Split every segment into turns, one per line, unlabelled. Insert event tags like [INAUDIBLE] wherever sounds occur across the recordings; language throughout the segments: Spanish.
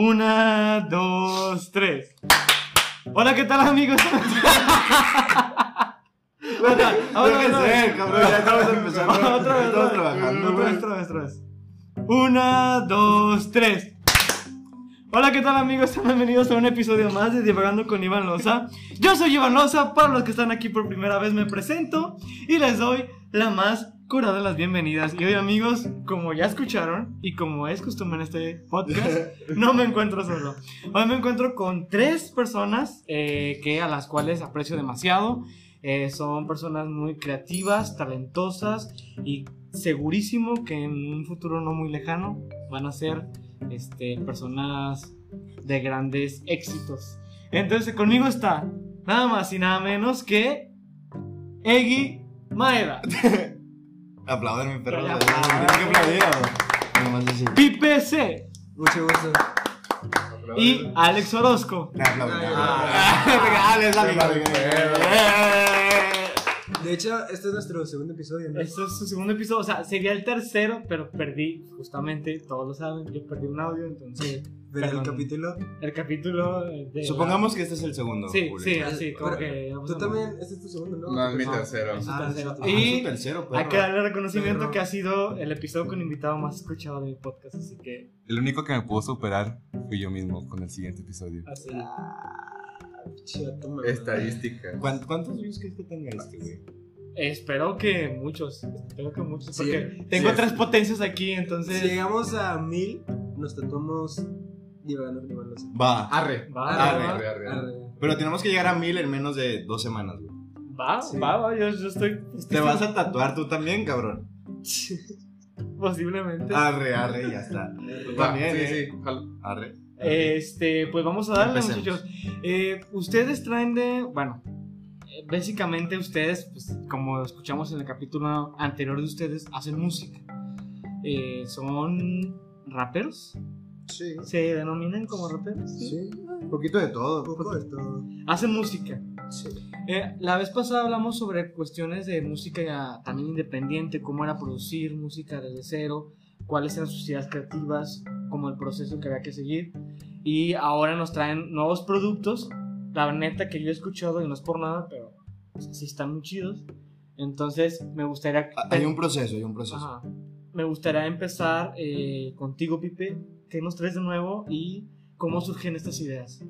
Una, dos, tres. Hola, ¿qué tal amigos? [LAUGHS] Bueno, ahora
Deja
otra
de
vez.
ser, cabrón, ya estamos empezando.
Otra vez,
Estamos
otra vez.
trabajando,
Otra vez,
güey.
otra vez, otra vez. Una, dos, tres. Hola, ¿qué tal amigos? Bienvenidos a un episodio más de Divagando con Iván Loza. Yo soy Iván Loza, para los que están aquí por primera vez me presento y les doy la más curada de las bienvenidas. Y hoy amigos, como ya escucharon y como es costumbre en este podcast, [LAUGHS] no me encuentro solo. Hoy me encuentro con tres personas eh, que a las cuales aprecio demasiado. Eh, son personas muy creativas, talentosas y segurísimo que en un futuro no muy lejano van a ser este, personas de grandes éxitos. Entonces conmigo está nada más y nada menos que Egi Maeda, [LAUGHS]
Aplauden mi perro. Tienen que aplaudir. o- Nomás así.
Pipe C
Mucho gusto.
y Alex Orozco.
Le aplauden.
Ah.
Regales, dale,
Vale,
dale.
De hecho, este es nuestro segundo episodio, ¿no?
Este es su segundo episodio, o sea, sería el tercero, pero perdí, justamente, todos lo saben, yo perdí un audio, entonces
Pero el capítulo.
el capítulo de...
Supongamos que este es el segundo.
Sí,
Julio.
sí, así, como
Pero
que... vamos
Tú
a-
también, este es tu segundo, ¿no?
No, es mi
No.
tercero.
Es su
Ah,
tercero.
es
Ah,
Y
es tercero, perro.
hay que darle reconocimiento que ha sido el episodio con invitado más escuchado de mi podcast, así que...
El único que me pudo superar fui yo mismo con el siguiente episodio.
Así.
Ah.
Estadística.
¿Cuán- ¿Cuántos views crees que tenga este, güey?
Espero que muchos, espero que muchos,
Sí,
porque tengo
sí.
tres potencias aquí, entonces...
Si llegamos a mil, nos tatuamos Iván Loza.
Va.
Arre.
Va,
Arre,
va,
Arre, arre, arre.
Arre.
Pero tenemos que llegar a mil en menos de dos semanas, güey.
va,
Sí.
va, va, yo, yo estoy...
Te vas a tatuar tú también, cabrón. [LAUGHS]
Posiblemente.
Arre, arre, ya está. También,
sí,
eh.
sí. jalo.
Este, pues vamos a darle,
Empecemos.
muchachos. Eh, ustedes traen de. Bueno, eh, básicamente ustedes, pues, como escuchamos en el capítulo anterior de ustedes, hacen música. Eh, son raperos.
Sí.
¿Se denominan como raperos?
Sí.
Un poquito de todo.
Un poco de todo.
Hacen música.
Sí.
Eh, la vez pasada hablamos sobre cuestiones de música ya también independiente, cómo era producir música desde cero, cuáles eran sus ideas creativas, como el proceso que había que seguir. Y ahora nos traen nuevos productos, la neta que yo he escuchado y no es por nada, pero sí están muy chidos. Entonces me gustaría...
Ah, Hay un proceso, hay un proceso.
Ajá. Me gustaría empezar eh, contigo, Pipe. ¿Qué nos traes de nuevo y cómo surgen estas ideas?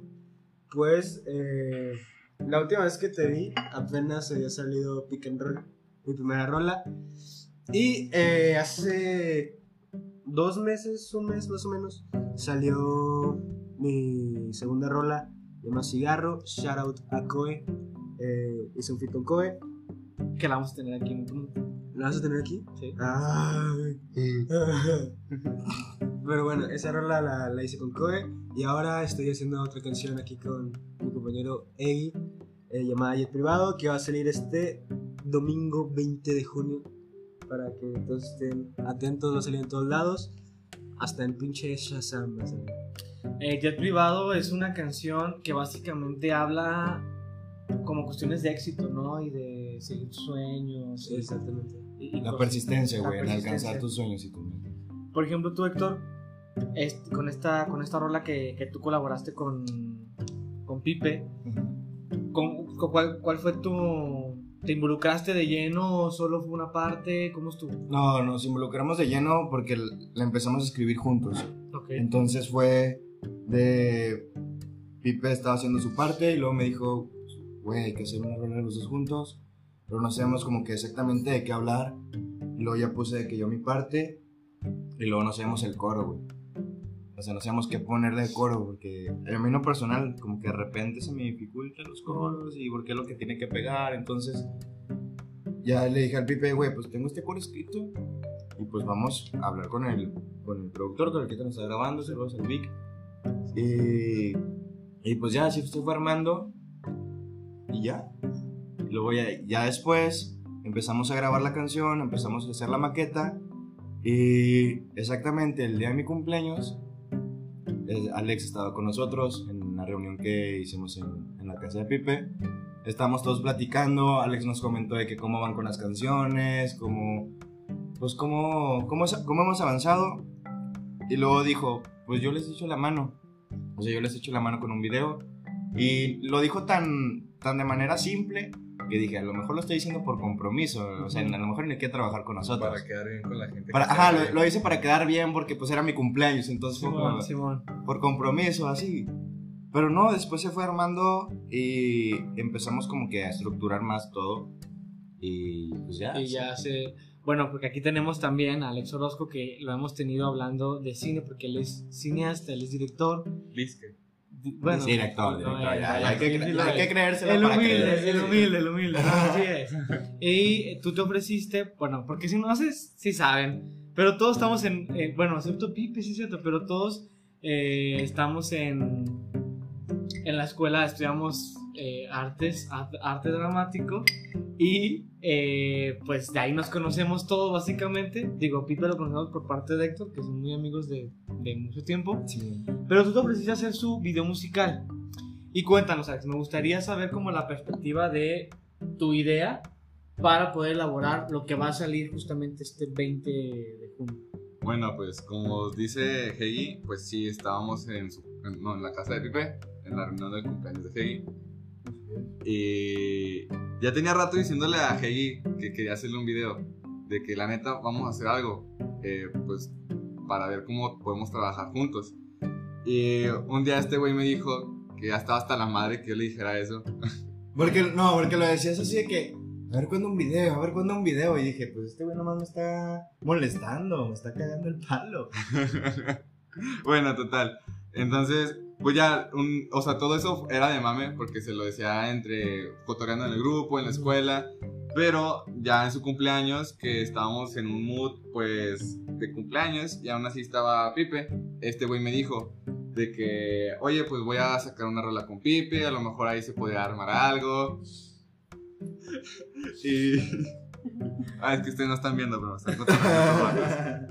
Pues, eh, la última vez que te vi, apenas había salido Pick and Roll, mi primera rola. Y eh, hace dos meses, un mes más o menos, salió mi segunda rola, llama Cigarro, shout out a Koe. Eh, hice un feat con Koe.
Que la vamos a tener aquí en un
¿La vas a tener aquí?
Sí.
Ay. Pero bueno, esa rola la, la hice con Koe y ahora estoy haciendo otra canción aquí con mi compañero Eggy eh, llamada Jet Privado que va a salir este domingo 20 de junio para que todos estén atentos, va a salir en todos lados hasta en pinche Shazam va a salir.
Eh, Jet Privado es una canción que básicamente habla como cuestiones de éxito, ¿no? Y de seguir tus sueños. y-
Exactamente.
y- y
La persistencia, güey, en alcanzar tus sueños y metas.
Por ejemplo, tú, Héctor, este, con, esta, con esta rola que, que tú colaboraste con, con Pipe, ¿con, con cuál, ¿cuál fue tu... ¿Te involucraste de lleno o solo fue una parte? ¿Cómo estuvo?
No, nos involucramos de lleno porque la empezamos a escribir juntos.
Ok.
Entonces fue de. Pipe estaba haciendo su parte y luego me dijo, güey, hay que hacer una rola los dos juntos, pero no sabemos como que exactamente de qué hablar. Y luego ya puse de que yo mi parte y luego no sabemos el coro, güey. O sea, no sabemos qué ponerle de coro porque a mí en lo personal como que de repente se me dificultan los coros y porque es lo que tiene que pegar. Entonces ya le dije al Pipe, güey, pues tengo este coro escrito y pues vamos a hablar con el, con el productor, con el que nos está grabando, saludos al Vic. Y, y pues ya, así fue armando y ya. Y luego ya, ya después empezamos a grabar la canción, empezamos a hacer la maqueta y exactamente el día de mi cumpleaños, Alex estaba con nosotros en una reunión que hicimos en, la casa de Pipe. Estábamos todos platicando, Alex nos comentó de que cómo van con las canciones, cómo, pues cómo, cómo hemos avanzado. Y luego dijo, pues yo les echo la mano. O sea, yo les echo la mano con un video. Y lo dijo tan, tan de manera simple que dije, a lo mejor lo estoy diciendo por compromiso. O sea, a lo mejor ni quiere trabajar con nosotros.
Para quedar bien con la gente.
Para-
que
ajá, lo, lo hice para quedar bien porque pues era mi cumpleaños, entonces fue como
Simón, Simón.
por compromiso, así. Pero no, después se fue armando y empezamos como que a estructurar más todo. Y pues ya.
Y ya se. Bueno, porque aquí tenemos también a Alex Orozco, que lo hemos tenido hablando de cine, porque él es cineasta, él es director.
Lisque.
Bueno,
director,
no,
director,
eh,
ya, ya, hay, que,
sí, sí,
hay que creérselo
El humilde, el humilde, el humilde. Así es. Y tú te ofreciste, bueno, porque si no haces, sí saben, pero todos estamos en, bueno, excepto Pipe, sí es cierto, pero todos eh, estamos en, en la escuela, estudiamos eh, artes, art- arte dramático, y eh, pues de ahí nos conocemos todos básicamente. Digo, Pipe lo conocemos por parte de Héctor, que son muy amigos de, de mucho tiempo.
Sí.
Pero tú te ofreciste hacer su video musical. Y cuéntanos, Alex, me gustaría saber como la perspectiva de tu idea para poder elaborar lo que va a salir justamente este 20 de junio.
Bueno, pues como dice Hegi, pues sí, estábamos en, su- no, en la casa de Pipe, en la reunión del cumpleaños de Hegi. Y ya tenía rato diciéndole a Hegi que quería hacerle un video, de que la neta vamos a hacer algo, eh, pues para ver cómo podemos trabajar juntos. Y un día este güey me dijo que ya estaba hasta la madre que yo le dijera eso. [LAUGHS]
Porque, no, porque lo decías así de que, a ver cuándo un video, a ver cuándo un video. Y dije, pues este güey nomás me está molestando, me está cagando el palo. [LAUGHS]
bueno, total. Entonces, pues ya, un- o sea, todo eso era de mame porque se lo decía entre cotorreando en el grupo, en la escuela. Pero ya en su cumpleaños, que estábamos en un mood, pues, de cumpleaños, y aún así estaba Pipe, este güey me dijo de que, oye, pues voy a sacar una rola con Pipe, a lo mejor ahí se podría armar algo. Y... [LAUGHS] Ah, es que ustedes no están viendo, pero están atrás. [LAUGHS]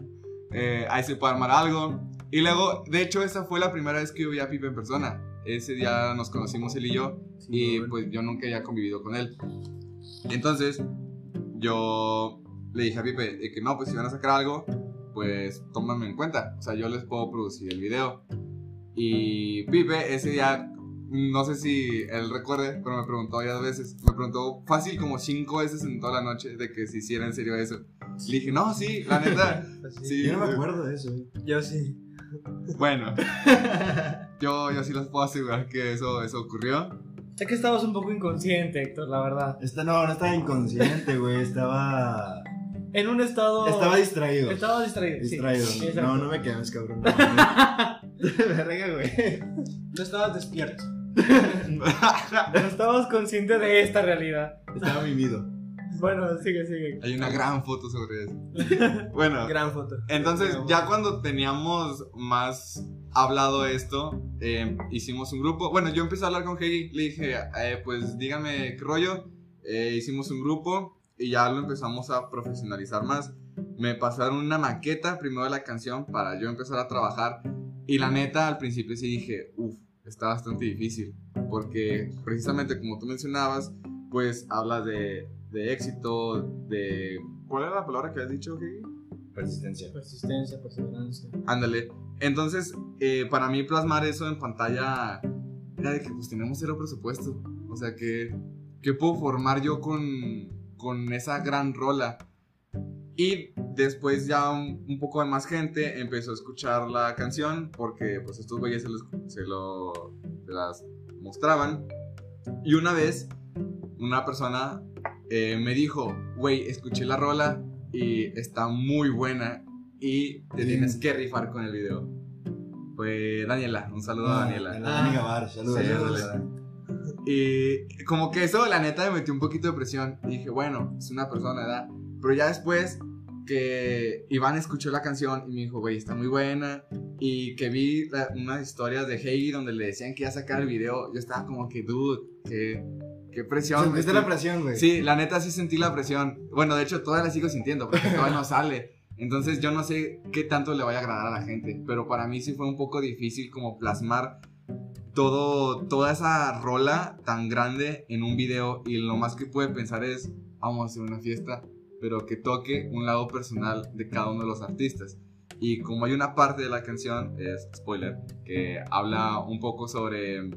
Eh, ahí se puede armar algo. Y luego, de hecho, esa fue la primera vez que yo vi a Pipe en persona. Ese día nos conocimos él y yo. Y pues yo nunca había convivido con él. Entonces, yo le dije a Pipe de que no, pues si van a sacar algo, pues tómame en cuenta. O sea, yo les puedo producir el video. Y Pipe ese día, no sé si él recuerde, pero me preguntó dos veces. Me preguntó fácil como cinco veces en toda la noche de que si hiciera en serio eso. Le dije, no, sí, la neta. [LAUGHS] Sí,
Yo no me acuerdo de eso.
Yo sí.
Bueno, yo, yo sí les puedo asegurar que eso, eso ocurrió.
Sé que estabas un poco inconsciente, Héctor, la verdad.
Esta, no, no estaba inconsciente, güey. Estaba.
En un estado...
Estaba distraído.
Estaba distraído.
Distraído. No, no me quemes, cabrón. No, [LAUGHS] [LAUGHS] Verga, güey.
No estabas despierto. [LAUGHS]
No estabas consciente de esta realidad.
Estaba mimido.
Bueno, sigue, sigue.
Hay una gran foto sobre eso. [LAUGHS] Bueno,
Gran foto.
entonces ya cuando teníamos más hablado esto, eh, hicimos un grupo. Bueno, yo empecé a hablar con Hegi, le dije, eh, pues dígame qué rollo. Eh, hicimos un grupo y ya lo empezamos a profesionalizar más. Me pasaron una maqueta primero de la canción para yo empezar a trabajar. Y la neta, al principio sí dije, uff, está bastante difícil. Porque precisamente como tú mencionabas, pues hablas de, de éxito, de... ¿Cuál era la palabra que habías dicho, Hegi?
Persistencia.
Persistencia, perseverancia.
Ándale. Entonces, eh, para mí plasmar eso en pantalla era de que pues tenemos cero presupuesto. O sea, que, ¿qué puedo formar yo con, con esa gran rola? Y después ya un, un poco de más gente empezó a escuchar la canción porque pues estos güeyes se, los- se lo se las mostraban. Y una vez una persona eh, me dijo, güey, escuché la rola y está muy buena y te
Sí.
tienes que rifar con el video. Fue Daniela, un saludo a Daniela.
A la Dani Gavar, saludos.
Sí,
saludos.
Y como que eso, la neta, me metió un poquito de presión. Y dije, bueno, es una persona, ¿verdad? Pero ya después que Iván escuchó la canción y me dijo, güey, está muy buena. Y que vi la- unas historias de Heidi donde le decían que iba a sacar el video. Yo estaba como que, dude, qué, qué presión.
¿Sentiste la presión, güey?
Sí, la neta sí sentí la presión. Bueno, de hecho, todavía la sigo sintiendo porque todavía no sale. Entonces yo no sé qué tanto le vaya a agradar a la gente, pero para mí sí fue un poco difícil como plasmar todo, toda esa rola tan grande en un video y lo más que pude pensar es, vamos a hacer una fiesta, pero que toque un lado personal de cada uno de los artistas. Y como hay una parte de la canción, es spoiler, que habla un poco sobre,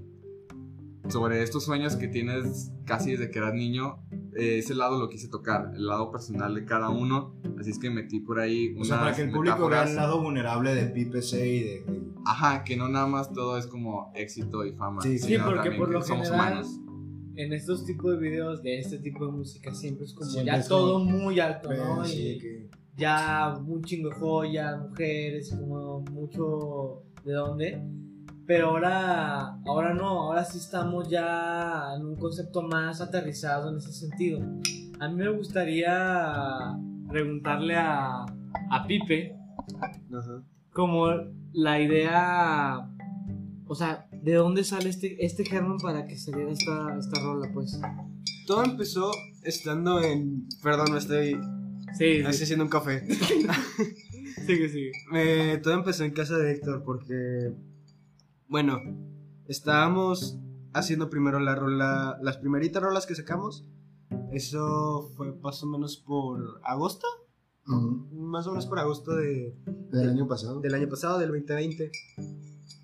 sobre estos sueños que tienes casi desde que eras niño, eh, ese lado lo quise tocar, el lado personal de cada uno. Así es que metí por ahí
O sea, para
unas
que el público vea el lado vulnerable de Pipe C y de.
Ajá, que no nada más todo es como éxito y fama.
Sí,
Sí, porque por lo
somos
general
humanos.
en estos tipos de videos de este tipo de música siempre es como
Siempre
ya
es como-
todo muy alto,
Pero
¿no?
sí,
Y
que-
ya un chingo de joyas, mujeres, como mucho de dónde. Pero ahora, ahora no, ahora sí estamos ya en un concepto más aterrizado en ese sentido. A mí me gustaría preguntarle a, a Pipe
Ajá.
como la idea, o sea, ¿de dónde sale este, este germen para que saliera esta, esta rola, pues?
Todo empezó estando en. Perdón, me estoy,
Sí,
estoy
sí,
haciendo un café. [LAUGHS]
sigue, sigue. [LAUGHS]
Eh, todo empezó en casa de Héctor porque, bueno, estábamos haciendo primero la rola, las primeritas rolas que sacamos. Eso fue más o menos por agosto, más o menos por agosto de,
Del año pasado.
del año pasado, del 2020.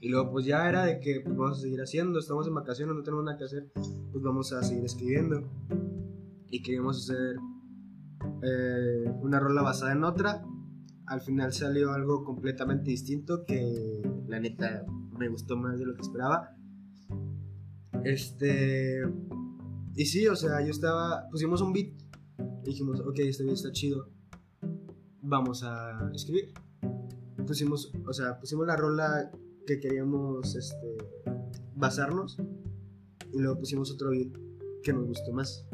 Y luego pues ya era de que pues, vamos a seguir haciendo, estamos en vacaciones, no tenemos nada que hacer, pues vamos a seguir escribiendo. Y queríamos hacer eh, una rola basada en otra. Al final salió algo completamente distinto que la neta me gustó más de lo que esperaba. Este... Y sí, o sea, yo estaba... Pusimos un beat dijimos, ok, este beat está chido. Vamos a escribir pusimos, o sea, pusimos la rola que queríamos este, basarnos y luego pusimos otro beat que nos gustó más.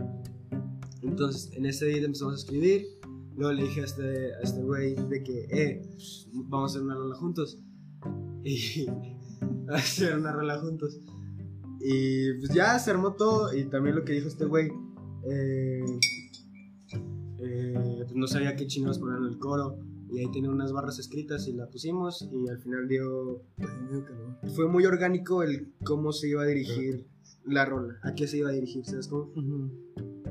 Entonces, en ese beat empezamos a escribir. Luego le dije a este, a este güey de que, eh, vamos a hacer una rola juntos. [LAUGHS] Y [LAUGHS] a hacer una rola juntos. Y pues ya se armó todo. Y también lo que dijo este güey, eh, eh, pues no sabía qué chingados poner en el coro. Y ahí tenía unas barras escritas y la pusimos. Y al final dio. Fue muy orgánico el cómo se iba a dirigir la rola. A qué se iba a dirigir, ¿sabes cómo?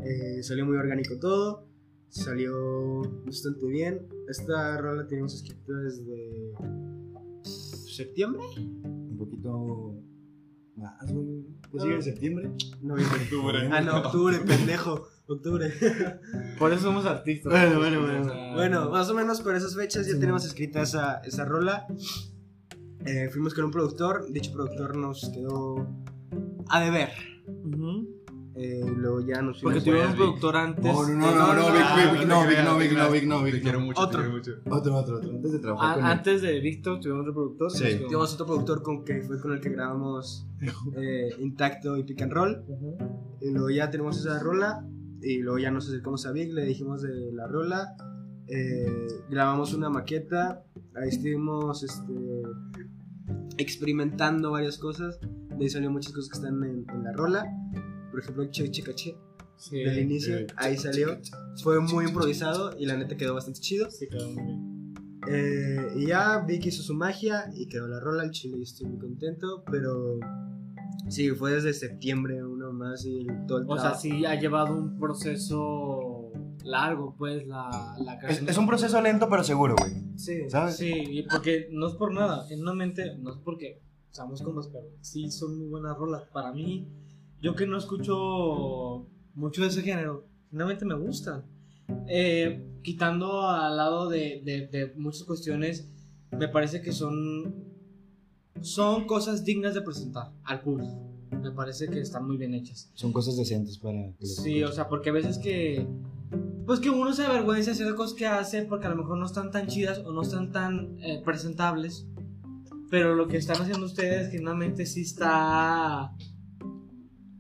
Eh, salió muy orgánico todo. Salió bastante bien. Esta rola la teníamos escrita desde septiembre,
poquito más, güey. Pues sigue en septiembre.
noviembre, Ah, no, octubre, pendejo. Octubre.
Por eso somos artistas.
Bueno, bueno, bueno.
Bueno, más o menos por esas fechas ya tenemos escrita esa, esa rola. Eh, fuimos con un productor. Dicho productor nos quedó a deber.
ujú.
Eh, luego ya nos
Porque tuvieron un productor antes.
No, no, no, no, no,
no,
Vic,
no,
Vic, Vic, no, Vic, no, Vic, no, Vic, no,
Te
Vic,
quiero
no.
mucho,
Otro.
te quiero mucho.
Otro, otro, otro. Antes de trabajar
A-
con
antes de Víctor tuvimos otro productor.
Sí.
Tuvimos otro productor con que fue con el que grabamos eh, Intacto y Pick and Roll. Y luego ya tenemos esa rola. Y luego ya nos acercamos a Vic, le dijimos de la rola. eh, grabamos una maqueta. Ahí estuvimos este, experimentando varias cosas. De ahí salieron muchas cosas que están en, en la rola. Por ejemplo, el Che Che Caché
Sí.
del inicio.
eh,
ahí salió. Fue muy improvisado y la neta quedó bastante chido.
Sí, quedó muy bien.
Eh, y ya Vic hizo su magia y quedó la rola al chile y estoy muy contento, pero sí, fue desde septiembre uno más y el- todo el
O sea, sí ha llevado un proceso largo, pues, la, la
Es, es un proceso lento pero seguro, güey.
Sí,
¿Sabes?
Sí, y porque no es por nada, en una mente, no es porque seamos compas, pero sí son muy buenas rolas. Para mí, yo que no escucho mucho de ese género, finalmente me gustan. Eh, quitando al lado de, de- de muchas cuestiones, me parece que son, son cosas dignas de presentar al público. Me parece que están muy bien hechas.
Son cosas decentes para que
Sí, o sea, porque a veces que. Pues que uno se avergüenza de hacer cosas que hace porque a lo mejor no están tan chidas o no están tan eh, presentables. Pero lo que están haciendo ustedes, genuinamente sí está.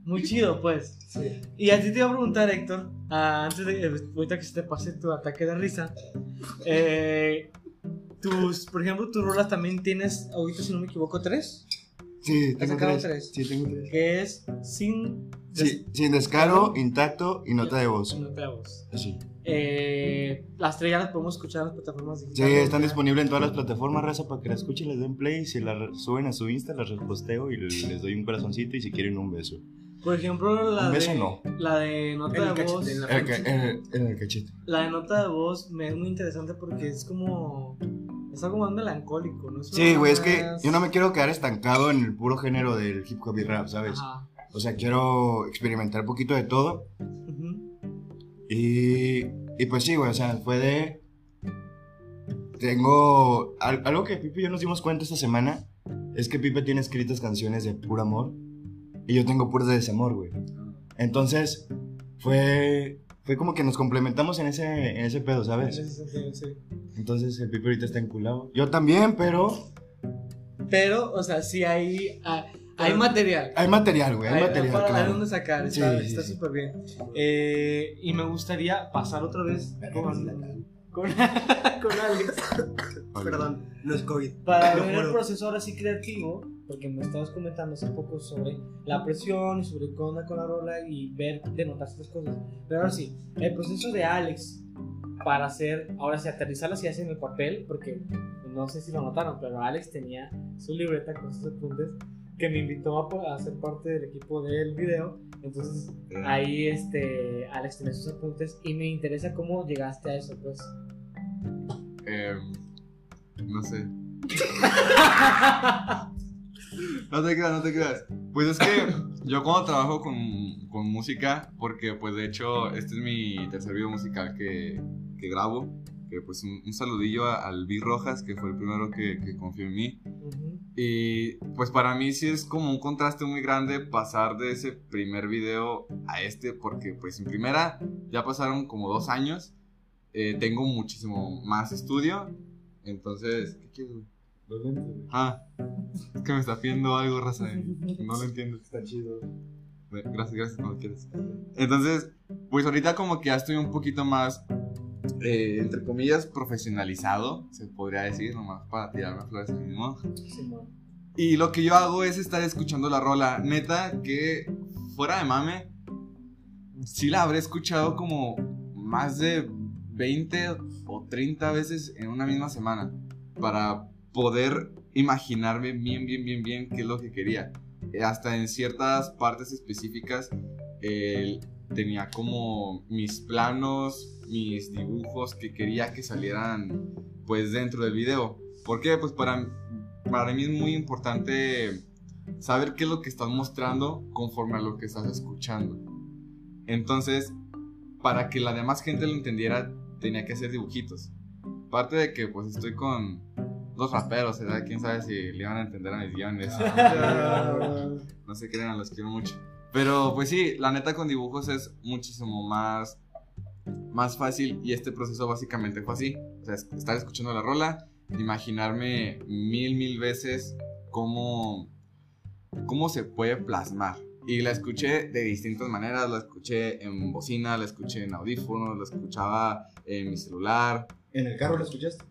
Muy chido, pues.
sí.
Y a ti te iba a preguntar, Héctor, ah, antes de. eh, Ahorita que se te pase tu ataque de risa. eh, tus, por ejemplo, tus rolas también tienes, ahorita si no me equivoco, tres.
Sí,
¿Has
tengo tres.
tres?
Sí, tengo tres.
Que es sin.
Sí, sin descaro, intacto y nota de voz.
Nota de voz.
Así.
Eh, las tres ya las podemos escuchar en las plataformas
Sí,
digitales.
están
ya.
disponibles en todas las plataformas, raza, para que la escuchen, les den play. Si la re- suben a su Insta, las reposteo y les doy un corazoncito y si quieren un beso.
Por ejemplo, la
Un beso
de,
no.
la de nota de
cachete,
voz.
en
el, ca- en el- en el cachete.
La de nota de voz me es muy interesante porque es como Es algo más melancólico, ¿no?
Sí, güey, es que yo no me quiero quedar estancado en el puro género del hip hop y rap, ¿sabes?
Ajá.
O sea, quiero experimentar un poquito de todo. Y, y pues sí, güey, o sea, fue de... Tengo... al- algo que Pipe y yo nos dimos cuenta esta semana es que Pipe tiene escritas canciones de puro amor y yo tengo puras de desamor, güey. Entonces, fue... Fue como que nos complementamos en ese, en ese pedo,
En
¿sabes?
ese sentido, sí.
Entonces el Pipe ahorita está enculado. Yo también, pero
Pero, o sea, sí hay, ah, hay material.
hay material, güey, hay, material,
para-
claro.
dónde sacar, está
sí,
está
sí.
súper bien. Eh, y me gustaría pasar otra vez con, con, [LAUGHS] con Alex
Perdón, no es COVID.
para ver el proceso ahora sí creativo, porque me estabas comentando hace poco sobre la presión y sobre qué onda con la rola y ver, denotar estas cosas. Pero ahora sí, el proceso de Alex para hacer, ahora sí, aterrizar las ideas en el papel, porque no sé si lo notaron, pero Alex tenía su libreta con sus apuntes que me invitó a, a ser parte del equipo del video. Entonces
Eh,
ahí este, Alex tenía sus apuntes y me interesa cómo llegaste a eso, pues.
em, no sé. [LAUGHS] [LAUGHS] No te creas, no te creas. Pues es que yo cuando trabajo con, con música, porque pues de hecho este es mi tercer video musical que, que grabo, que pues un, un saludillo a- al Rojas, que fue el primero que, que confió en mí. Y pues para mí sí es como un contraste muy grande pasar de ese primer video a este, porque pues en primera ya pasaron como dos años, eh, tengo muchísimo más estudio, entonces... ¿Qué quieres, güey? Ah, es que me está pidiendo algo, raza, no lo entiendo.
Está chido.
Bueno, Gracias, gracias, cuando quieras. Entonces, pues ahorita como que ya estoy un poquito más, eh, entre comillas, profesionalizado, se podría decir, nomás para tirarme flores a mí mismo. Y lo que yo hago es estar escuchando la rola. Neta, que fuera de mame, sí la habré escuchado como más de 20 o 30 veces en una misma semana. Para poder imaginarme bien, bien, bien, bien qué es lo que quería. Eh, Hasta en ciertas partes específicas tenía como mis planos, mis dibujos que quería que salieran pues dentro del video. ¿Por qué? Pues para, para mí es muy importante saber qué es lo que estás mostrando conforme a lo que estás escuchando. Entonces, para que la demás gente lo entendiera, tenía que hacer dibujitos. Aparte de que pues estoy con dos raperos, ¿verdad? Quién sabe si le iban a entender a mis guiones. [LAUGHS] No se crean, los quiero mucho. Pero pues sí, la neta con dibujos es muchísimo más, más fácil y este proceso básicamente fue así. O sea, estar escuchando la rola, imaginarme mil, mil veces cómo, cómo se puede plasmar. Y la escuché de distintas maneras, la escuché en bocina, la escuché en audífonos, la escuchaba en mi celular.
¿En el carro lo escuchaste?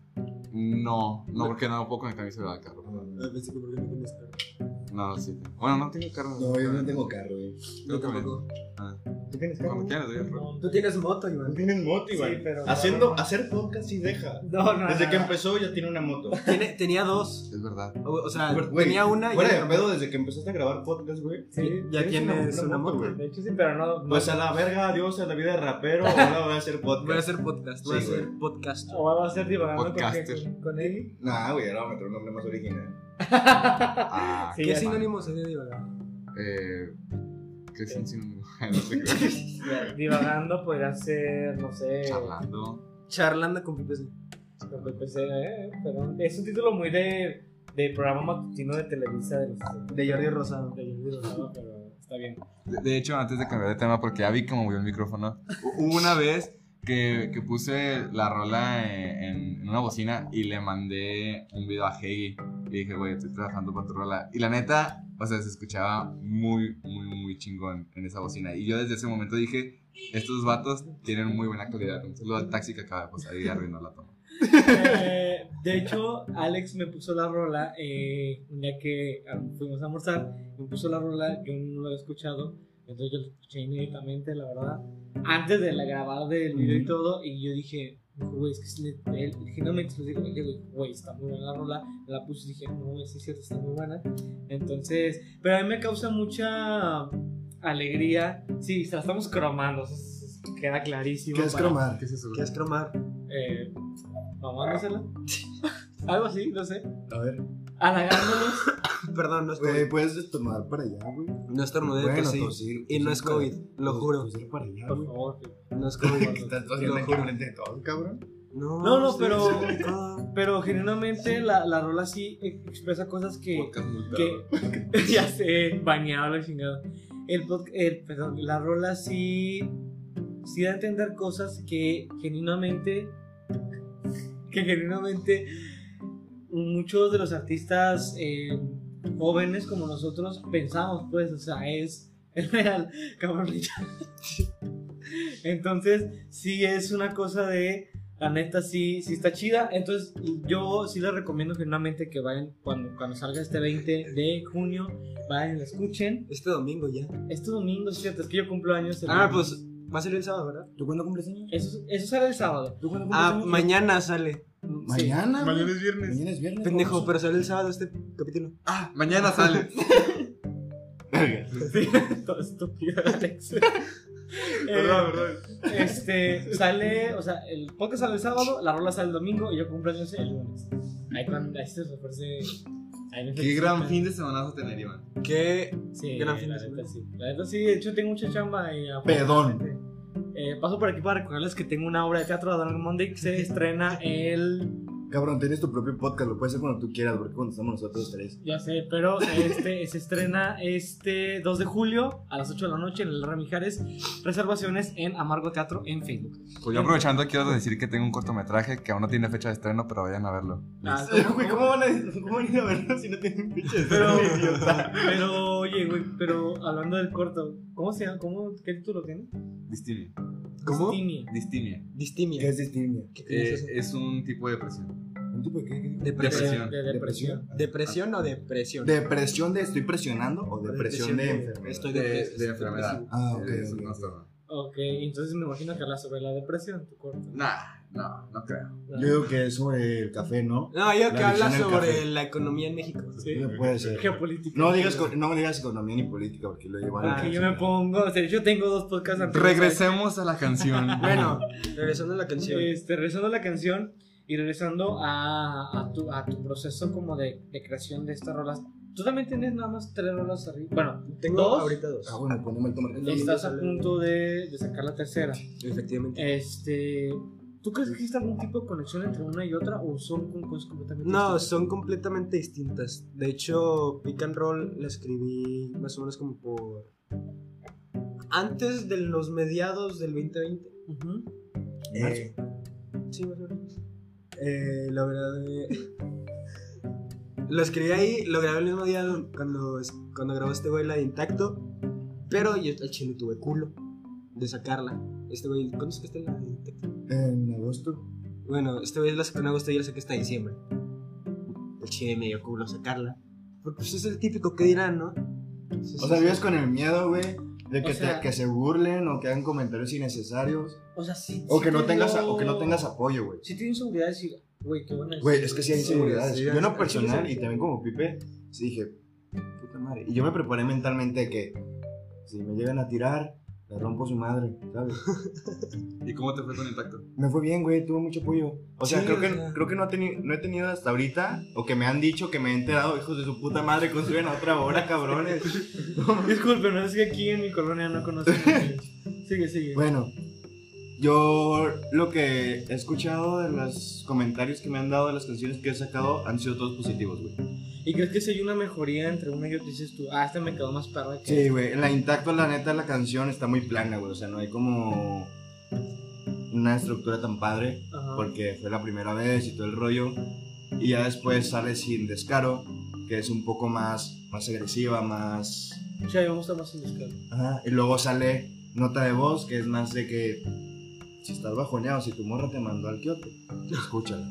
No, no, porque no puedo conectar mi celular al carro.
Ah, pensé que porque no tienes carro.
No, sí. Bueno, no tengo carro.
No, yo no tengo carro, güey.
Yo tampoco.
Ah,
¿Tú tienes
rol.
Tú tienes moto, Iván.
tienes moto,
Sí, pero
Haciendo,
no, no.
hacer podcast sí deja.
No, no,
Desde
no,
que
no.
empezó ya tiene una moto.
Tiene- tenía dos.
Es verdad.
O, o sea,
Güey,
tenía una y
Fuera de pedo, desde que empezaste a grabar podcast, güey.
Sí,
ya tienes una moto.
güey.
De hecho, sí, pero no. no-
Pues a la verga, adiós a la vida de rapero. [LAUGHS] Ahora voy a hacer podcast.
Voy a hacer podcast. Voy a
Sí,
hacer podcast.
O va a ser divagando con,
Podcaster.
con, con él.
Nah, güey, ahora vamos a meter un nombre más original. [LAUGHS]
Ah,
Sí,
¿Qué sinónimo sería divagar?
Eh, ¿Qué es un sinónimo? No sé qué. [LAUGHS]
Divagando podría ser, no sé.
Charlando.
Charlando con Pipe. sí.
con PPC, eh, perdón. Es un título muy de, de programa matutino de Televisa de los
De Jordi Rosado.
de Jordi Rosado, pero está bien.
De, de hecho, antes de cambiar de tema, porque ya vi que movió el micrófono, una vez que, que puse la rola en, en una bocina y le mandé un video a Heidi. Y dije, güey, estoy trabajando para tu rola. Y la neta, o sea, se escuchaba muy, muy, muy chingón en esa bocina. Y yo desde ese momento dije, estos vatos tienen muy buena calidad. Un saludo al taxi que acaba de pasar y arruinó la toma.
Eh, de hecho, Alex me puso la rola eh, un día que ah, fuimos a almorzar. Me puso la rola, yo no la había escuchado. Entonces yo la escuché inéditamente, la verdad. Antes de la grabar del video y todo. Y yo dije, güey, es que si le- él, se lo digo, le digo, güey, está muy buena la rola. La puse y dije, no, es cierto, está muy buena. Entonces, pero a mí me causa mucha alegría. Sí, se la estamos cromando, eso queda clarísimo.
¿Qué es
para-
cromar?
¿Qué es eso?
¿Qué es cromar?
eh, mamándosela. [LAUGHS] Algo así, no sé.
A ver.
Halagándolos. [LAUGHS]
Perdón, no es
Güey,
COVID.
puedes estornudar para allá, güey.
No estornudé,
Bueno,
tosí.
tosir,
Y no es
para-
COVID, lo juro.
tosir para allá,
Por
güey.
favor.
No es COVID. [LAUGHS]
Estás tosiendo aquí de todos, cabrón.
No,
No, no, pero-. [LAUGHS] Pero genuinamente la, la rola sí expresa cosas que. Que ya sé, bañado la chingada. El, el- perdón, la rola sí, sí da a entender cosas que genuinamente, que genuinamente muchos de los artistas eh, jóvenes como nosotros pensamos, pues, o sea, es, [LAUGHS] es real, cabronita. [LAUGHS] Entonces, sí es una cosa de, la neta, sí, sí está chida. Entonces, yo sí les recomiendo genuinamente que vayan cuando, cuando salga este 20 de junio, vayan y la escuchen.
Este domingo ya.
Este domingo, es cierto, es que yo cumplo años. el
Ah,
domingo.
pues va a salir el sábado, ¿verdad?
¿Tú cuándo cumples años?
Eso, eso sale el sábado.
¿Tú cuándo cumples
Ah,
años?
mañana sale.
Mañana.
Mañana es viernes.
Mañana es viernes.
Pendejo,
vamos.
pero sale el sábado este capítulo.
Ah, mañana sale. [LAUGHS]
Sí, [LAUGHS] todo estúpido, Alex. [LAUGHS] Eh,
Verdad, verdad.
Este, sale, o sea, el podcast sale el sábado, la rola sale el domingo y yo cumplo años el lunes. Ahí cuando ahí se refuerce. ahí
Qué gran fin de semana vas a tener, Iván.
¿Qué?
Sí,
gran fin de semana.
sí. La neta sí, de hecho tengo mucha chamba y
Pedón.
Eh, paso por aquí para recordarles que tengo una obra de teatro de Don Monday que se estrena el.
Cabrón, tienes tu propio podcast, lo puedes hacer cuando tú quieras, porque cuando estamos nosotros tres.
Ya sé, pero este se estrena este 2 de julio a las 8 de la noche en el Lara Mijares. Reservaciones en Amargo Teatro en Facebook.
Pues yo aprovechando quiero decir que tengo un cortometraje que aún no tiene fecha de estreno, pero vayan a verlo.
Ah,
Güey, ¿cómo van a, cómo van a ir a verlo si no tienen pinches?
Pero, pero, oye, güey, pero hablando del corto, ¿cómo se llama? ¿Cómo, ¿Qué título tiene?
Distimia.
¿Cómo?
Distimia.
Distimia.
Distimia.
¿Qué es distimia?
¿Qué
Eh,
es eso?
es un tipo de depresión.
¿Un tipo de qué?
Depresión.
De, de depresión.
¿Depresión o depresión?
¿Depresión de estoy presionando o depresión de enfermedad?
Estoy
De, enfermedad.
Ah, ok,
Es
ok,
un
ok.
entonces me imagino que habla sobre la depresión, tu corto.
Nah, no, no creo.
Yo digo que es sobre el café, ¿no?
No, yo
La
que habla sobre
café.
la economía en México.
Sí.
No puede ser.
Geopolítica.
No digas, no digas economía ni política porque lo llevan a
Porque yo me pongo, o sea, yo tengo dos podcasts antes.
Regresemos a la canción. [LAUGHS]
Bueno, regresando a la canción.
Este, regresando a la canción y regresando a, a, tu, a tu proceso como de, de creación de estas rolas. Tú también tienes nada más tres rolas arriba. Bueno,
Tengo
¿Dos?
ahorita dos.
Ah, bueno, ponemos el tomate.
domingo
estás a punto de, de sacar la tercera.
Efectivamente.
Este, ¿Tú crees que existe algún tipo de conexión entre una y otra o son cosas completamente
No,
distintas?
son completamente distintas. De hecho, Pick and Roll la escribí más o menos como por. Antes de los mediados del 2020.
Ujú.
Eh, sí, más o menos. Eh, lo grabé. [LAUGHS] lo escribí ahí, lo grabé el mismo día cuando, cuando grabó este güey la de Intacto. Pero yo al chile tuve culo de sacarla. Este güey, ¿cuándo sacaste la de Intacto?
En agosto.
Bueno, este güey la sacó en agosto y yo la saqué hasta diciembre. El chile me dio culo sacarla. Porque pues es el típico que dirán, ¿no?
O sea, vives con el miedo, güey, de que,
O sea-
te- que se burlen o que hagan comentarios innecesarios.
O sea, sí.
O
sí
que no
te
tengas,
dio-
o que no tengas apoyo, güey.
Sí, tienes seguridad de decir, güey, qué buena
Güey, es que sí hay
Sí,
inseguridades.
sí,
yo en lo
sí,
personal
sí, sí.
y también como Pipe, sí dije, puta madre. Y yo me preparé mentalmente de que si me llegan a tirar, le rompo su madre, ¿sabes? [LAUGHS]
¿Y cómo te fue con Intacto?
Me fue bien, güey, tuve mucho apoyo. O sea,
Sí,
creo,
o
que,
sea.
creo que no, he tenido, no he tenido hasta ahorita, o que me han dicho que me he enterado, hijos de su puta madre, construyen a otra hora, cabrones. [LAUGHS]
Disculpen, no es que aquí en mi colonia no conocen. sigue, sigue.
Bueno, yo lo que he escuchado de los comentarios que me han dado de las canciones que he sacado han sido todos positivos, güey.
¿Y crees que si hay una mejoría entre una y otra? Dices tú, ah, esta me quedó más perra que.
Sí, güey, en la intacto, la neta, la canción está muy plana, güey. O sea, no hay como una estructura tan padre,
Ajá.
porque fue la primera vez y todo el rollo. Y ya después sale sin descaro, que es un poco más, más agresiva, más.
Sí, me gusta más el descaro.
Ajá. Y luego sale nota de voz, que es más de que si estás bajoneado, si tu morra te mandó al kioto, escúchala.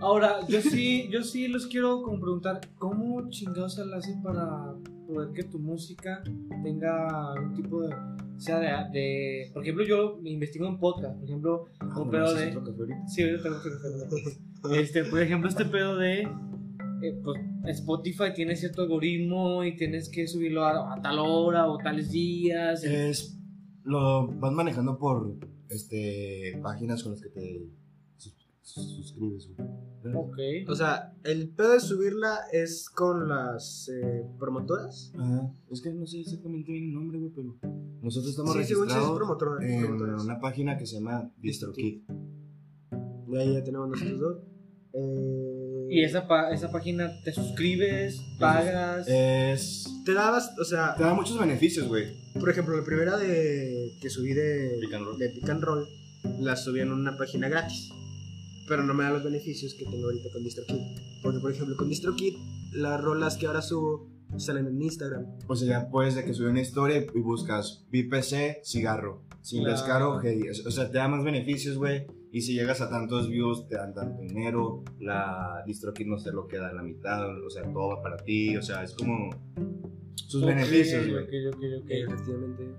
Ahora, yo sí, yo sí los quiero como preguntar, ¿cómo chingados se le hace para poder que tu música tenga algún tipo de, sea de, de- por ejemplo, yo me investigo en podcast, por ejemplo,
Ah,
un pedo de, sí, yo tengo que este, por ejemplo, este pedo de, eh, pues, Spotify tiene cierto algoritmo y tienes que subirlo a, a tal hora o tales días.
Es. Lo vas manejando por este páginas con las que te sus- suscribes, güey.
Ok.
O sea, el pedo de subirla es con las eh, promotoras.
Ajá. Es que no sé exactamente bien el nombre, güey, pero nosotros estamos
Sí, según sí es
registrados
promotora-
en
promotoras.
una página que se llama DistroKid.
Y ahí ya tenemos nosotros dos. Eh,
Y esa, pa- esa página te suscribes, pagas.
Es...
Te dabas, o sea,
Te da muchos beneficios, güey.
por ejemplo, la primera de que subí de
Pick and Roll.
de Pick and Roll, la subí en una página gratis. Pero no me da los beneficios que tengo ahorita con DistroKid. Porque, por ejemplo, con DistroKid, las rolas que ahora subo salen en Instagram.
O sea, ya puedes de que subir una historia y buscas BPC, cigarro. Sin
Claro.
descaro, hey. O sea, te da más beneficios, güey. Y si llegas a tantos views, te dan tanto dinero. La DistroKid no se lo queda en la mitad. O sea, todo va para ti. O sea, es como sus
Ok,
beneficios, güey.
ok, ok, ok.
Efectivamente.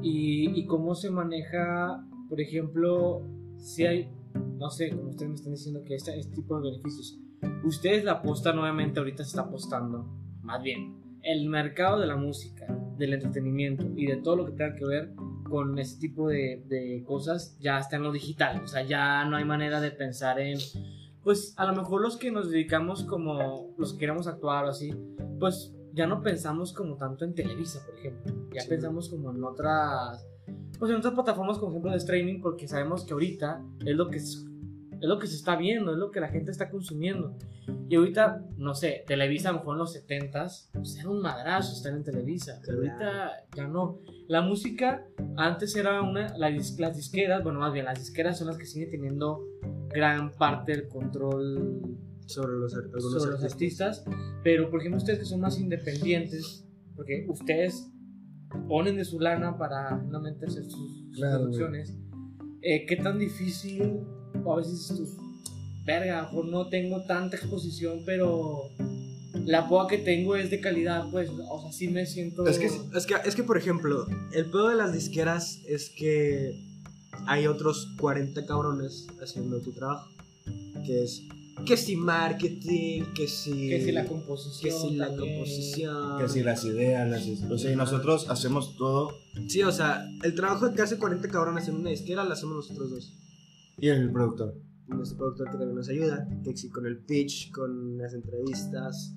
¿Y, y cómo se maneja, por ejemplo, si hay, no sé, como ustedes me están diciendo que este, este tipo de beneficios, ustedes la apostan nuevamente, ahorita se está apostando, más bien, el mercado de la música, del entretenimiento y de todo lo que tenga que ver con ese tipo de, de cosas ya está en lo digital, o sea, ya no hay manera de pensar en, pues a lo mejor los que nos dedicamos como, los que queremos actuar o así, pues ya no pensamos como tanto en Televisa, por ejemplo. Ya
Sí.
pensamos como en otras, pues en otras plataformas, como ejemplo de streaming, porque sabemos que ahorita es lo que es, es lo que se está viendo, es lo que la gente está consumiendo. Y ahorita, no sé, Televisa a lo mejor en los 70s, pues era un madrazo estar en Televisa. Pero ahorita ya no. La música antes era una, la dis- las disqueras, bueno, más bien las disqueras son las que siguen teniendo gran parte del control
Sobre los,
sobre los artistas, pero por ejemplo ustedes que son más independientes, porque ustedes ponen de su lana para finalmente hacer sus, sus
Claro,
producciones, eh, ¿qué tan difícil, o a veces tú, verga, a lo mejor no tengo tanta exposición, pero la poca que tengo es de calidad, pues, o sea, sí me siento...
Es que
Es que, es que, por ejemplo, el pedo de las disqueras es que hay otros 40 cabrones haciendo tu trabajo. Que es que si marketing, que si.
que si la composición,
que si la
también.
composición.
Que si las ideas, las... O sea, y nosotros hacemos todo.
Sí, o sea, el trabajo que hace 40 cabrones en una disquera lo hacemos nosotros dos.
Y el productor.
Nuestro productor que también nos ayuda, que si con el pitch, con las entrevistas,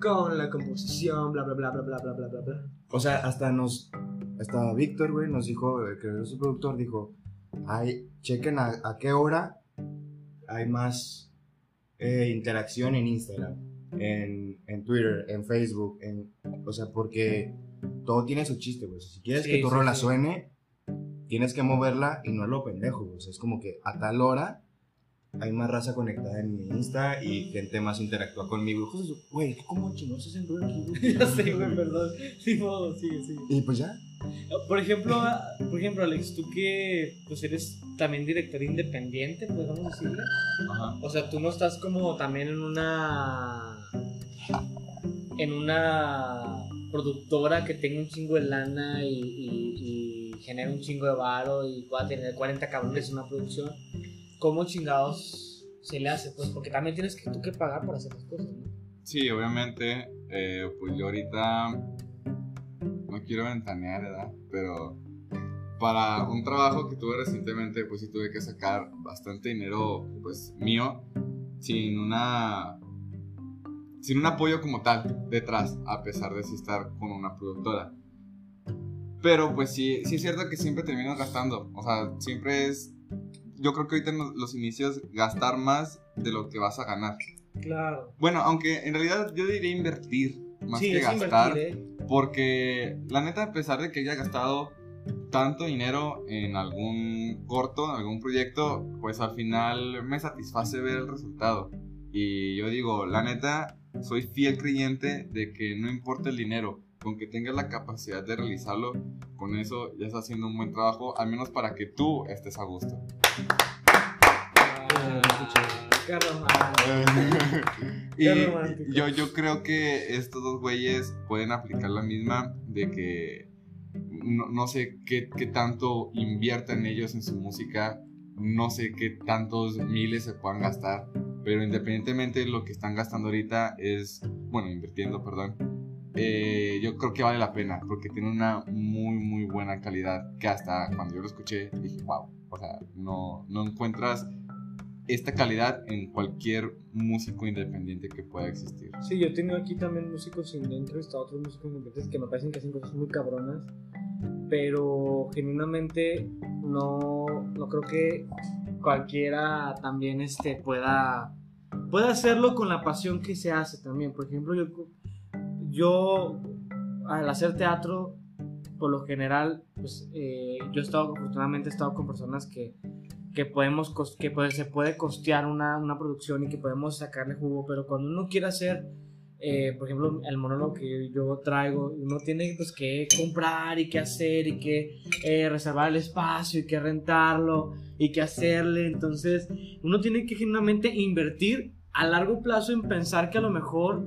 con la composición, bla bla bla bla bla bla bla bla bla.
O sea, hasta nos. Hasta Víctor, güey, nos dijo, que es su productor, dijo: Ay, chequen a, a qué hora hay más eh, interacción en Instagram, en, en Twitter, en Facebook, en, o sea, porque todo tiene su chiste, güey. Si quieres
Sí,
que tu
sí,
rola
sí.
suene, tienes que moverla y no es lo pendejo. O sea, es como que a tal hora hay más raza conectada en mi Insta y gente más interactúa conmigo. Güey, ¿cómo chingados hacen ruido aquí, [LAUGHS]
ya sé, güey, perdón. Sí, modo, sigue, sigue.
Y pues ya.
Por ejemplo, por ejemplo, Alex, tú que pues eres también director independiente, podemos decirle.
Ajá.
O sea, tú no estás como también en una en una productora que tenga un chingo de lana y, y, y genere un chingo de varo y pueda tener 40 cabrones en una producción. ¿Cómo chingados se le hace? Pues porque también tienes que tú que pagar por hacer las cosas, ¿no?
Sí, obviamente, eh, pues yo ahorita no quiero ventanear, ¿verdad? Pero para un trabajo que tuve recientemente, pues sí tuve que sacar bastante dinero, pues mío, sin una sin un apoyo como tal detrás, a pesar de sí estar con una productora. Pero pues sí, sí es cierto que siempre terminas gastando, o sea, siempre es, yo creo que ahorita en los- inicios gastar más de lo que vas a ganar.
Claro.
Bueno, aunque en realidad yo diría invertir más
sí,
que gastar.
invertir, ¿eh?
Porque la neta, a pesar de que haya gastado tanto dinero en algún corto, en algún proyecto, pues al final me satisface ver el resultado. Y yo digo, la neta, soy fiel creyente de que no importa el dinero, con que tengas la capacidad de realizarlo, con eso ya estás haciendo un buen trabajo, al menos para que tú estés a gusto.
Ah,
y yo, yo creo que estos dos güeyes pueden aplicar la misma de que no, no sé qué, qué tanto inviertan ellos en su música, no sé qué tantos miles se puedan gastar, pero independientemente de lo que están gastando ahorita es, bueno, invirtiendo, perdón, eh, yo creo que vale la pena porque tiene una muy, muy buena calidad que hasta cuando yo lo escuché dije, wow, o sea, no, no encuentras esta calidad en cualquier músico independiente que pueda existir.
Sí, yo tengo aquí también músicos está otros músicos independientes que me parecen que hacen cosas muy cabronas, pero genuinamente no, no creo que cualquiera también este, pueda, pueda hacerlo con la pasión que se hace también. Por ejemplo, yo, yo al hacer teatro, por lo general, pues eh, yo he estado, afortunadamente he estado con personas que, que podemos, que puede- se puede costear una, una producción y que podemos sacarle jugo, pero cuando uno quiere hacer, eh, por ejemplo, el monólogo que yo traigo, uno tiene pues que comprar y que hacer y que eh, reservar el espacio y que rentarlo y que hacerle, entonces uno tiene que genuinamente invertir a largo plazo en pensar que a lo mejor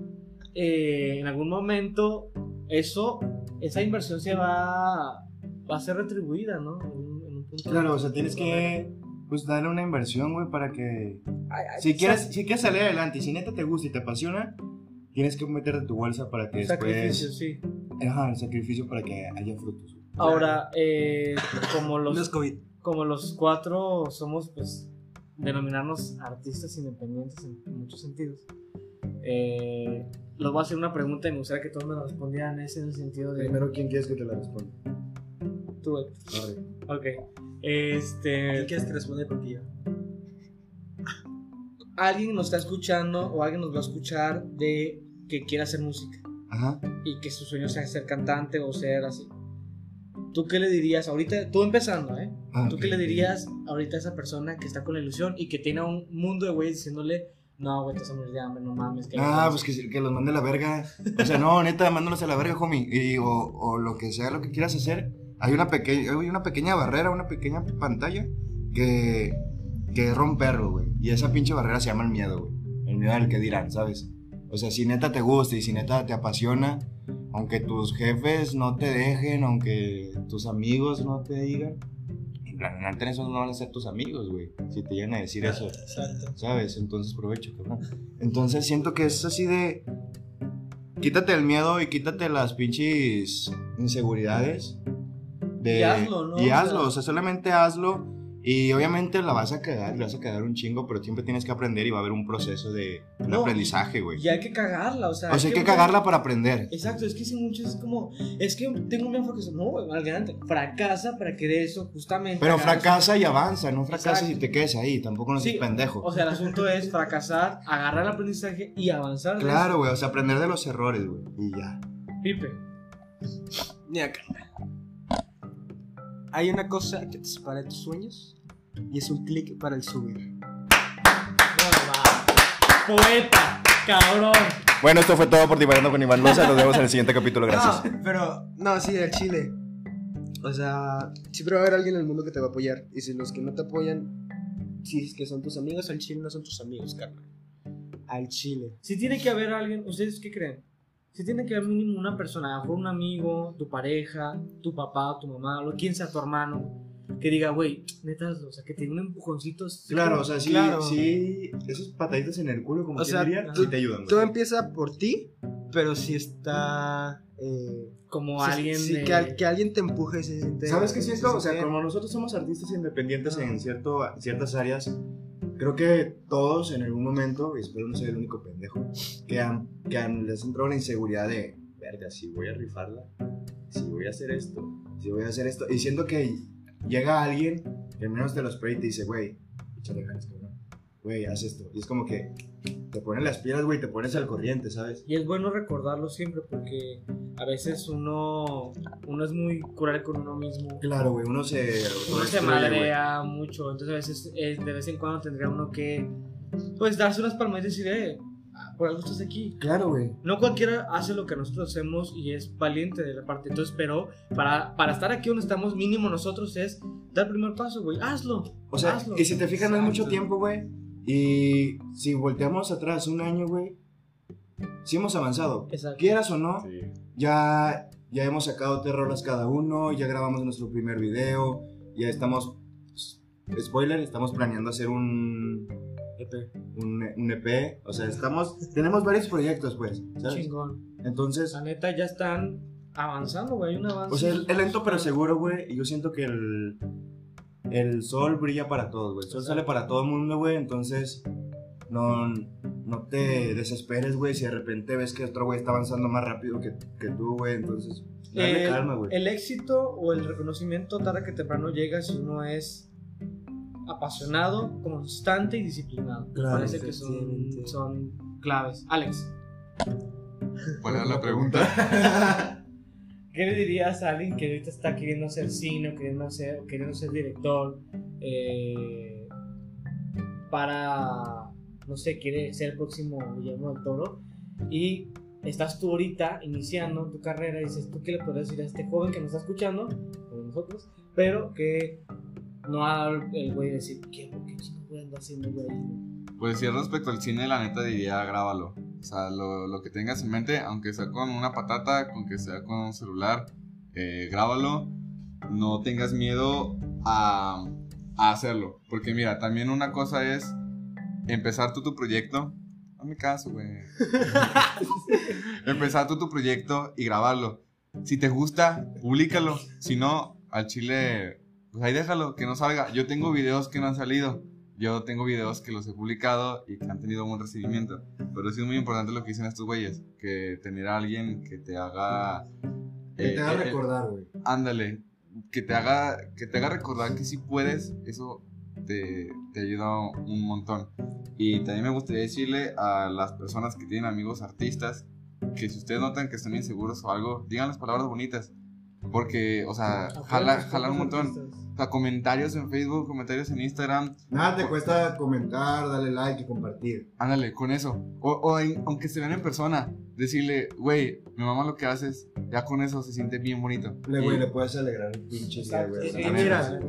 eh, en algún momento eso, esa inversión se va, va a ser retribuida, ¿no? En un- en un punto.
Claro, o sea, tienes que pues darle una inversión, güey, para que
Ay, ay,
si quieres si quieres salir adelante y si neta te gusta y te apasiona, tienes que meterte tu bolsa para que
sacrificio,
después
sí.
ajá, el sacrificio para que haya frutos. güey.
Ahora, eh, como
No es
los
COVID.
como los cuatro somos, pues, denominarnos artistas independientes en, en muchos sentidos. Eh, les voy a hacer una pregunta y me gustaría que todos me la respondieran. Es en el sentido de.
Primero, ¿quién quieres que te la responda?
Tú,
Arre.
ok. Este.
¿Quién quieres que responde porque yo?
Alguien nos está escuchando o alguien nos va a escuchar de que quiere hacer música
Ajá.
y que su sueño sea ser cantante o ser así. ¿Tú qué le dirías ahorita? Tú empezando, ¿eh?
Ah,
¿Tú
ok,
qué le dirías ahorita a esa persona que está con la ilusión y que tiene un mundo de güeyes diciéndole, no, güey, te vas a morir de hambre, no mames? Que
Ah, pues que, que los mande a la verga. O sea, no, neta, mándalos a la verga, homie. Y, o, o lo que sea, lo que quieras hacer. Hay una, pequeña hay una pequeña barrera, una pequeña pantalla que, que romperlo, güey. Y esa pinche barrera se llama el miedo, güey. El miedo al que dirán, ¿sabes? O sea, si neta te gusta y si neta te apasiona, aunque tus jefes no te dejen, aunque tus amigos no te digan, esos no van a ser tus amigos, güey. Si te llegan a decir eso.
Exacto.
¿sabes? Entonces provecho, cabrón. Entonces siento que es así de. Quítate el miedo y quítate las pinches inseguridades. De,
Y hazlo, ¿no?
Y hazlo, o sea, solamente hazlo. Y obviamente la vas a cagar, le vas a cagar un chingo, pero siempre tienes que aprender y va a haber un proceso de un
No,
aprendizaje, güey.
Y hay que cagarla, o sea.
O sea, hay que cagarla para aprender.
Exacto, es que si muchos es como, es que tengo un enfoque, no, güey, adelante, fracasa para que de eso justamente.
Pero fracasa y avanza, no fracasas
Exacto.
y te quedes ahí, tampoco no seas
Sí,
pendejo.
O sea, el asunto es fracasar, agarrar el aprendizaje y avanzar.
claro, güey, o sea, aprender de los errores, güey. Y ya.
eso. Pipe.
Mira, carnal. Hay una cosa que te separa de tus sueños y es un clic para el subir.
Poeta, cabrón.
Bueno, esto fue todo por Divagando con Iván Loza. Nos vemos en el siguiente capítulo. Gracias.
No, pero, no, sí, el chile. O sea, siempre va a haber alguien en el mundo que te va a apoyar. Y si los que no te apoyan, si es que son tus amigos, al chile no son tus amigos, carnal. Al chile.
Si tiene que haber alguien, ¿ustedes qué creen? Si tiene que haber mínimo una persona, a un amigo, tu pareja, tu papá, tu mamá, o quien sea tu hermano, que diga, güey, neta, o sea, que te dé un empujoncito.
Claro,
como-
o sea, sí,
Claro.
sí, esos pataditas en el culo, como
O sea,
diría,
tú-
sí te ayudan. güey.
Todo empieza por ti, pero si está. Eh,
Como alguien
sí,
de...
que, que alguien te empuje y se siente.
¿Sabes qué siento? O sea,
siente
como nosotros somos artistas independientes en cierto, ciertas áreas, creo que todos en algún momento, y espero no ser el único pendejo, que, han, que han- les ha entrado la inseguridad de, verga, si voy a rifarla, si voy a hacer esto, si voy a hacer esto. Y siento que llega alguien que al menos te lo espera y te dice, güey, échale ganas, cabrón. Güey, haz esto. Y es como que te ponen las piedras, güey, te pones al corriente, ¿sabes?
Y es bueno recordarlo siempre porque a veces uno, uno es muy cruel con uno mismo.
Claro, güey, uno se...
Uno se
autodestruye, güey.
madrea mucho, entonces a veces eh, de vez en cuando tendría uno que pues darse unas palmas y decir, eh, por algo estás aquí.
Claro, güey.
No cualquiera hace lo que nosotros hacemos y es valiente de la parte. Entonces, pero para, para estar aquí donde estamos, mínimo nosotros es dar el primer paso, güey. Hazlo.
O sea,
hazlo.
y si te fijas, no es mucho tiempo, güey. Y si volteamos atrás un año, güey, sí hemos avanzado.
Exacto.
Quieras o no, ya, ya hemos sacado tres rolas cada uno, ya grabamos nuestro primer video, ya estamos, spoiler, estamos planeando hacer un EP, un, un EP, o sea, estamos, tenemos varios proyectos, pues, ¿sabes?
Chingón.
Entonces,
La neta ya están avanzando, güey. Hay un avance.
o sea, el lento pero seguro, güey, y yo siento que el, el sol brilla para todos, güey. El sol sale para todo el mundo, güey. Entonces, no, no te desesperes, güey, si de repente ves que otro güey está avanzando más rápido que, que tú, güey. Entonces, dale
Eh,
calma, güey.
el éxito o el reconocimiento tarde que temprano llega si uno es apasionado, constante y disciplinado. Me
Claro,
parece que son, son claves. Alex,
¿Cuál era la pregunta? [LAUGHS]
¿qué le dirías a alguien que ahorita está queriendo hacer cine o queriendo ser, queriendo ser director eh, para, no sé, quiere ser el próximo Guillermo del Toro y estás tú ahorita iniciando tu carrera y dices, ¿tú qué le puedes decir a este joven que nos está escuchando, como nosotros, pero que no ha el güey de decir, ¿qué, qué chico güey anda haciendo güey?
Pues si es respecto al cine, la neta diría grábalo. O sea, lo, lo que tengas en mente, aunque sea con una patata, con que sea con un celular, eh, grábalo. No tengas miedo a, a hacerlo. Porque mira, también una cosa es empezar tú tu proyecto. No me caso, güey. [LAUGHS] empezar tú tu proyecto y grabarlo. Si te gusta, públicalo. Si no, al chile, pues ahí déjalo, que no salga. Yo tengo videos que no han salido. Yo tengo videos que los he publicado y que han tenido buen recibimiento. Pero sí es muy importante lo que dicen estos güeyes. Que tener a alguien que te haga...
Que te haga
eh, eh,
recordar, güey.
ándale, que te haga, que te haga recordar que sí puedes, eso te, te ayuda un montón. Y también me gustaría decirle a las personas que tienen amigos artistas que si ustedes notan que están inseguros o algo, digan las palabras bonitas. Porque, o sea, jala, jala un montón. O sea, comentarios en Facebook, comentarios en Instagram,
Nada te cuesta comentar, darle like y compartir.
ándale, con eso. O, o en- aunque se vean en persona, decirle, güey, mi mamá lo que haces, ya con eso se siente bien bonito.
Le, güey, le puedes alegrar el pinche día, güey.
Y mira,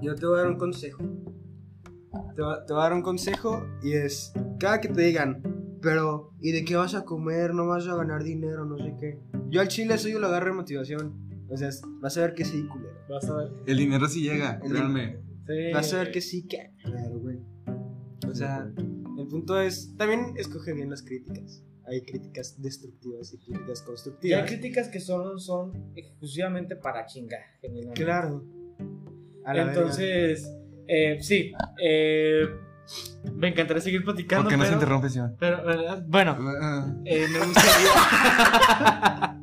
yo te voy a dar un consejo. Te te voy a dar un consejo y es, cada que te digan, pero, ¿y de qué vas a comer? ¿No vas a ganar dinero? No sé qué. Yo al chile soy lo agarro de motivación. O sea, es- vas a ver que sí, culero.
Vas a ver.
El dinero sí llega,
El
créanme.
Sí.
Vas a ver que sí, que. Claro, güey. O sea, el punto es, también escoge bien las críticas. Hay críticas destructivas y críticas
Y hay
constructivas.
críticas que solo son exclusivamente para chingar. genuinamente.
Claro. A la
Entonces, eh, sí. eh, me encantaría seguir platicando.
¿Por qué no se
pero,
interrumpe,
pero, bueno,
Ah,
eh, me gustaría.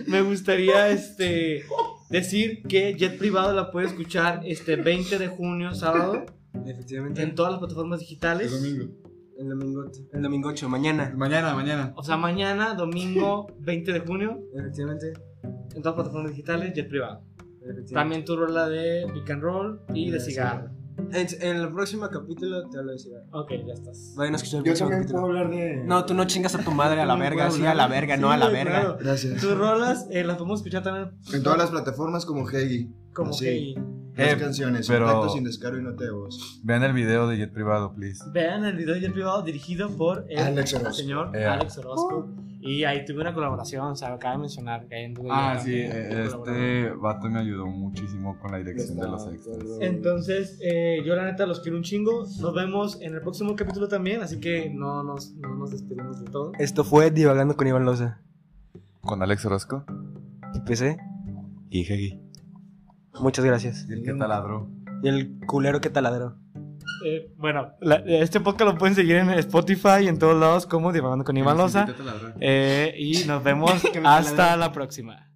[LAUGHS] me gustaría este, decir que Jet Privado la puede escuchar este 20 de junio, sábado.
Efectivamente.
en todas las plataformas digitales.
El domingo, el domingo 8, mañana.
Mañana, mañana.
O sea, mañana, domingo [LAUGHS] 20 de junio,
Efectivamente.
en todas las plataformas digitales, Jet Privado.
efectivamente.
También tu rola de Pick and Roll y de
De
cigarro.
En, en el próximo capítulo te hablo de cigarro.
Ok, ya estás.
Vayan a escuchar el
Yo
próximo
también
capítulo.
puedo hablar de.
No, tú no chingas a tu madre a la [LAUGHS] verga, sí a la verga,
Sí,
no a la verga.
claro.
Gracias.
Tus rolas eh, las podemos escuchar también
En todas las plataformas como Hegi.
como
Sí.
que
Las
Eh,
canciones,
pero-
sin descaro y no te vos.
Vean el video de Jet Privado, please.
vean el video de Jet Privado dirigido por el
Alex Orozco.
señor
Eh.
Alex Orozco. Y ahí tuve una colaboración, o sea, acaba de mencionar que yo
Ah, sí, eh.
Este vato me ayudó muchísimo con la dirección de los extras.
Entonces, eh, yo la neta los quiero un chingo. Nos vemos en el próximo capítulo también, así que no nos, no nos despedimos de todo.
Esto fue Divagando con Iván Loza.
Con Alex Orozco.
Y PC.
Y Hegi.
Muchas gracias.
Y el que taladró.
Y el culero que taladró.
Eh, bueno, la- este podcast lo pueden seguir en Spotify y en todos lados como Divagando con Iván Loza. Eh, y nos [LAUGHS] vemos hasta la próxima.